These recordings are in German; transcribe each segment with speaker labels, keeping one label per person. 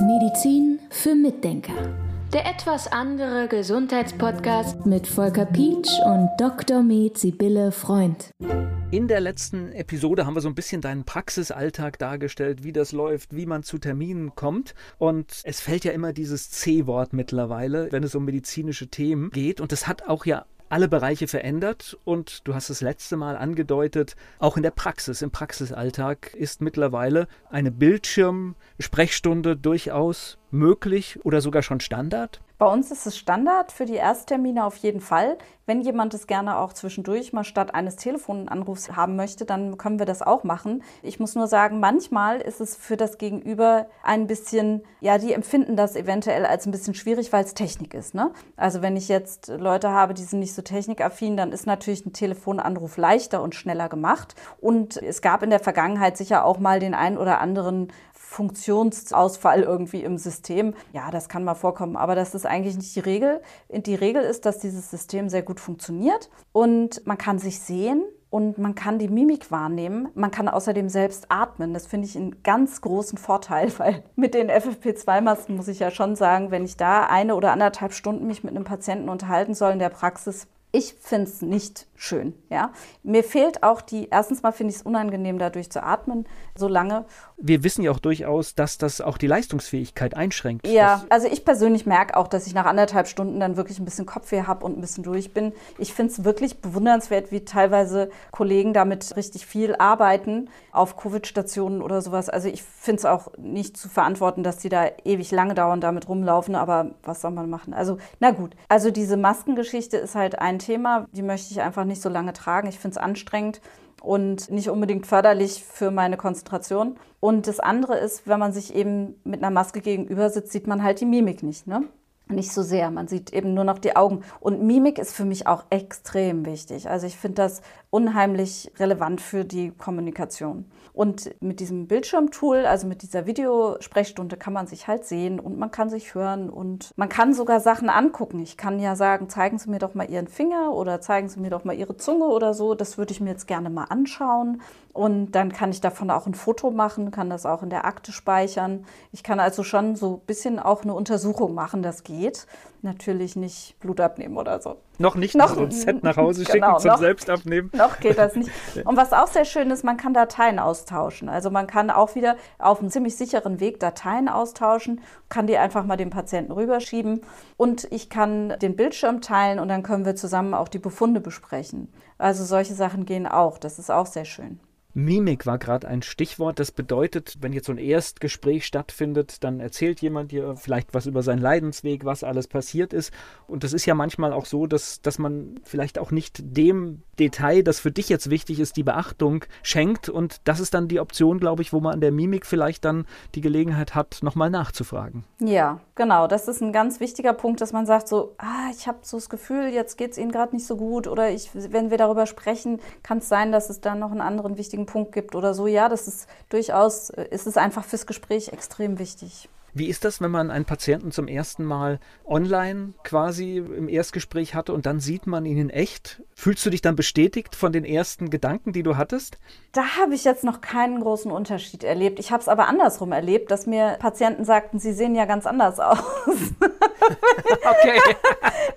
Speaker 1: Medizin für Mitdenker. Der etwas andere Gesundheitspodcast mit Volker Pietsch und Dr. Med Sibylle Freund.
Speaker 2: In der letzten Episode haben wir so ein bisschen deinen Praxisalltag dargestellt, wie das läuft, wie man zu Terminen kommt. Und es fällt ja immer dieses C-Wort mittlerweile, wenn es um medizinische Themen geht. Und das hat auch ja alle Bereiche verändert und du hast es letzte Mal angedeutet, auch in der Praxis, im Praxisalltag ist mittlerweile eine Bildschirmsprechstunde durchaus möglich oder sogar schon Standard?
Speaker 3: Bei uns ist es Standard für die Ersttermine auf jeden Fall. Wenn jemand es gerne auch zwischendurch mal statt eines Telefonanrufs haben möchte, dann können wir das auch machen. Ich muss nur sagen, manchmal ist es für das Gegenüber ein bisschen, ja, die empfinden das eventuell als ein bisschen schwierig, weil es Technik ist. Ne? Also wenn ich jetzt Leute habe, die sind nicht so technikaffin, dann ist natürlich ein Telefonanruf leichter und schneller gemacht. Und es gab in der Vergangenheit sicher auch mal den einen oder anderen Funktionsausfall irgendwie im System. Ja, das kann mal vorkommen, aber das ist eigentlich nicht die Regel. Die Regel ist, dass dieses System sehr gut funktioniert und man kann sich sehen und man kann die Mimik wahrnehmen. Man kann außerdem selbst atmen. Das finde ich einen ganz großen Vorteil, weil mit den FFP2-Masken muss ich ja schon sagen, wenn ich da eine oder anderthalb Stunden mich mit einem Patienten unterhalten soll in der Praxis, ich finde es nicht schön. Ja? Mir fehlt auch die, erstens mal finde ich es unangenehm, dadurch zu atmen, so lange.
Speaker 2: Wir wissen ja auch durchaus, dass das auch die Leistungsfähigkeit einschränkt.
Speaker 3: Ja, also ich persönlich merke auch, dass ich nach anderthalb Stunden dann wirklich ein bisschen Kopfweh habe und ein bisschen durch bin. Ich finde es wirklich bewundernswert, wie teilweise Kollegen damit richtig viel arbeiten auf Covid-Stationen oder sowas. Also ich finde es auch nicht zu verantworten, dass die da ewig lange dauern, damit rumlaufen, aber was soll man machen? Also, na gut. Also diese Maskengeschichte ist halt ein Thema, die möchte ich einfach nicht so lange tragen. Ich finde es anstrengend und nicht unbedingt förderlich für meine Konzentration. Und das andere ist, wenn man sich eben mit einer Maske gegenüber sitzt, sieht man halt die Mimik nicht. Ne? Nicht so sehr, man sieht eben nur noch die Augen. Und Mimik ist für mich auch extrem wichtig. Also ich finde das unheimlich relevant für die Kommunikation. Und mit diesem Bildschirmtool, also mit dieser Videosprechstunde, kann man sich halt sehen und man kann sich hören und man kann sogar Sachen angucken. Ich kann ja sagen, zeigen Sie mir doch mal Ihren Finger oder zeigen Sie mir doch mal Ihre Zunge oder so. Das würde ich mir jetzt gerne mal anschauen. Und dann kann ich davon auch ein Foto machen, kann das auch in der Akte speichern. Ich kann also schon so ein bisschen auch eine Untersuchung machen, das geht natürlich nicht Blut abnehmen oder so.
Speaker 2: Noch nicht noch, so ein Set nach Hause schicken genau, zum noch, Selbstabnehmen.
Speaker 3: Noch geht das nicht. Und was auch sehr schön ist, man kann Dateien austauschen. Also man kann auch wieder auf einem ziemlich sicheren Weg Dateien austauschen, kann die einfach mal dem Patienten rüberschieben und ich kann den Bildschirm teilen und dann können wir zusammen auch die Befunde besprechen. Also solche Sachen gehen auch. Das ist auch sehr schön.
Speaker 2: Mimik war gerade ein Stichwort. Das bedeutet, wenn jetzt so ein Erstgespräch stattfindet, dann erzählt jemand dir vielleicht was über seinen Leidensweg, was alles passiert ist. Und das ist ja manchmal auch so, dass, dass man vielleicht auch nicht dem Detail, das für dich jetzt wichtig ist, die Beachtung schenkt. Und das ist dann die Option, glaube ich, wo man an der Mimik vielleicht dann die Gelegenheit hat, nochmal nachzufragen.
Speaker 3: Ja, genau. Das ist ein ganz wichtiger Punkt, dass man sagt so, ah, ich habe so das Gefühl, jetzt geht es Ihnen gerade nicht so gut. Oder ich, wenn wir darüber sprechen, kann es sein, dass es dann noch einen anderen wichtigen Punkt gibt oder so. Ja, das ist durchaus, äh, ist es einfach fürs Gespräch extrem wichtig.
Speaker 2: Wie ist das, wenn man einen Patienten zum ersten Mal online quasi im Erstgespräch hatte und dann sieht man ihn in echt? Fühlst du dich dann bestätigt von den ersten Gedanken, die du hattest?
Speaker 3: Da habe ich jetzt noch keinen großen Unterschied erlebt. Ich habe es aber andersrum erlebt, dass mir Patienten sagten, sie sehen ja ganz anders aus. okay.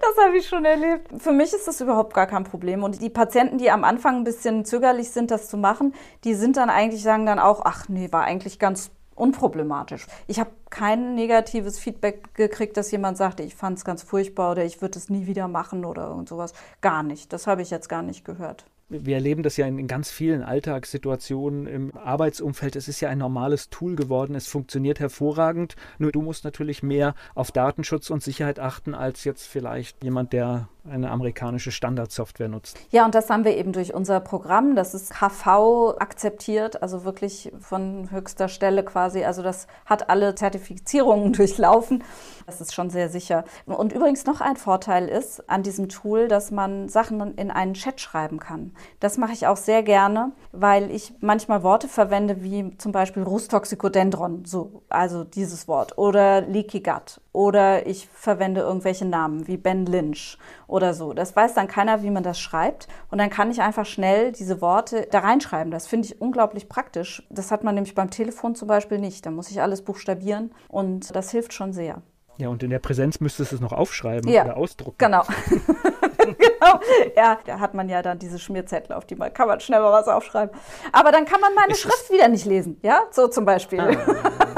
Speaker 3: Das habe ich schon erlebt. Für mich ist das überhaupt gar kein Problem. Und die Patienten, die am Anfang ein bisschen zögerlich sind, das zu machen, die sind dann eigentlich, sagen dann auch, ach nee, war eigentlich ganz unproblematisch. Ich habe kein negatives Feedback gekriegt, dass jemand sagte, ich fand es ganz furchtbar oder ich würde es nie wieder machen oder irgend sowas. Gar nicht. Das habe ich jetzt gar nicht gehört
Speaker 2: wir erleben das ja in, ganz vielen Alltagssituationen im Arbeitsumfeld. Es ist ja ein normales Tool geworden. Es funktioniert hervorragend. Nur du musst natürlich mehr auf Datenschutz und Sicherheit achten als jetzt vielleicht jemand, der eine amerikanische Standardsoftware nutzt.
Speaker 3: Ja, und das haben wir eben durch unser Programm. Das ist KV akzeptiert, also wirklich von höchster Stelle quasi. Also das hat alle Zertifizierungen durchlaufen. Das ist schon sehr sicher. Und übrigens noch ein Vorteil ist an diesem Tool, dass man Sachen in einen Chat schreiben kann. Das mache ich auch sehr gerne, weil ich manchmal Worte verwende wie zum Beispiel Rustoxicodendron, so, also dieses Wort, oder Leaky Gut oder ich verwende irgendwelche Namen wie Ben Lynch oder so. Das weiß dann keiner, wie man das schreibt. Und dann kann ich einfach schnell diese Worte da reinschreiben. Das finde ich unglaublich praktisch. Das hat man nämlich beim Telefon zum Beispiel nicht. Da muss ich alles buchstabieren und das hilft schon sehr.
Speaker 2: Ja, und in der Präsenz müsstest du es noch aufschreiben ja, oder ausdrucken.
Speaker 3: Genau. genau. Ja, da hat man ja dann diese Schmierzettel, auf die man kann man schnell mal was aufschreiben. Aber dann kann man meine ist Schrift wieder nicht lesen. Ja, so zum Beispiel.
Speaker 2: Ah.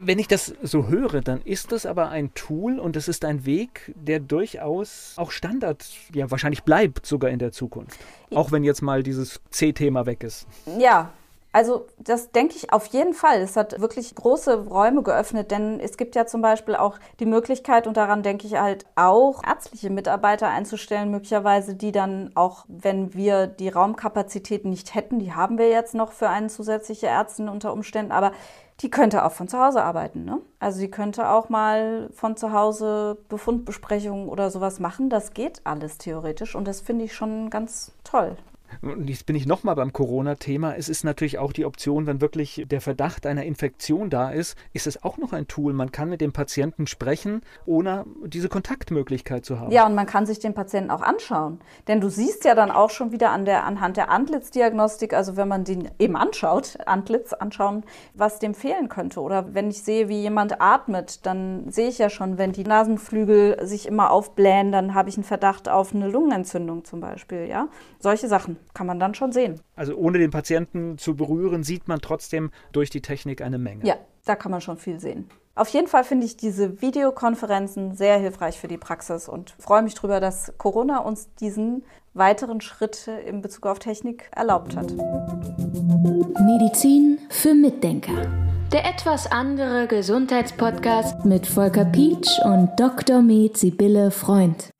Speaker 2: Wenn ich das so höre, dann ist das aber ein Tool und es ist ein Weg, der durchaus auch Standard, ja wahrscheinlich bleibt sogar in der Zukunft. Auch wenn jetzt mal dieses C-Thema weg ist.
Speaker 3: Ja, also das denke ich auf jeden Fall. Es hat wirklich große Räume geöffnet, denn es gibt ja zum Beispiel auch die Möglichkeit, und daran denke ich halt auch, ärztliche Mitarbeiter einzustellen, möglicherweise, die dann auch, wenn wir die Raumkapazitäten nicht hätten, die haben wir jetzt noch für eine zusätzliche Ärztin unter Umständen, aber die könnte auch von zu Hause arbeiten. Ne? Also sie könnte auch mal von zu Hause Befundbesprechungen oder sowas machen. Das geht alles theoretisch und das finde ich schon ganz toll.
Speaker 2: Und jetzt bin ich nochmal beim Corona-Thema. Es ist natürlich auch die Option, wenn wirklich der Verdacht einer Infektion da ist, ist es auch noch ein Tool. Man kann mit dem Patienten sprechen, ohne diese Kontaktmöglichkeit zu haben.
Speaker 3: Ja, und man kann sich den Patienten auch anschauen. Denn du siehst ja dann auch schon wieder an der, anhand der Antlitzdiagnostik, also wenn man den eben anschaut, Antlitz anschauen, was dem fehlen könnte. Oder wenn ich sehe, wie jemand atmet, dann sehe ich ja schon, wenn die Nasenflügel sich immer aufblähen, dann habe ich einen Verdacht auf eine Lungenentzündung zum Beispiel. Ja, solche Sachen kann man dann schon sehen.
Speaker 2: Also ohne den Patienten zu berühren, sieht man trotzdem durch die Technik eine Menge.
Speaker 3: Ja, da kann man schon viel sehen. Auf jeden Fall finde ich diese Videokonferenzen sehr hilfreich für die Praxis und freue mich darüber, dass Corona uns diesen weiteren Schritt in Bezug auf Technik erlaubt hat.
Speaker 1: Medizin für Mitdenker. Der etwas andere Gesundheitspodcast mit Volker Pietsch und Dr. Med Sibylle Freund.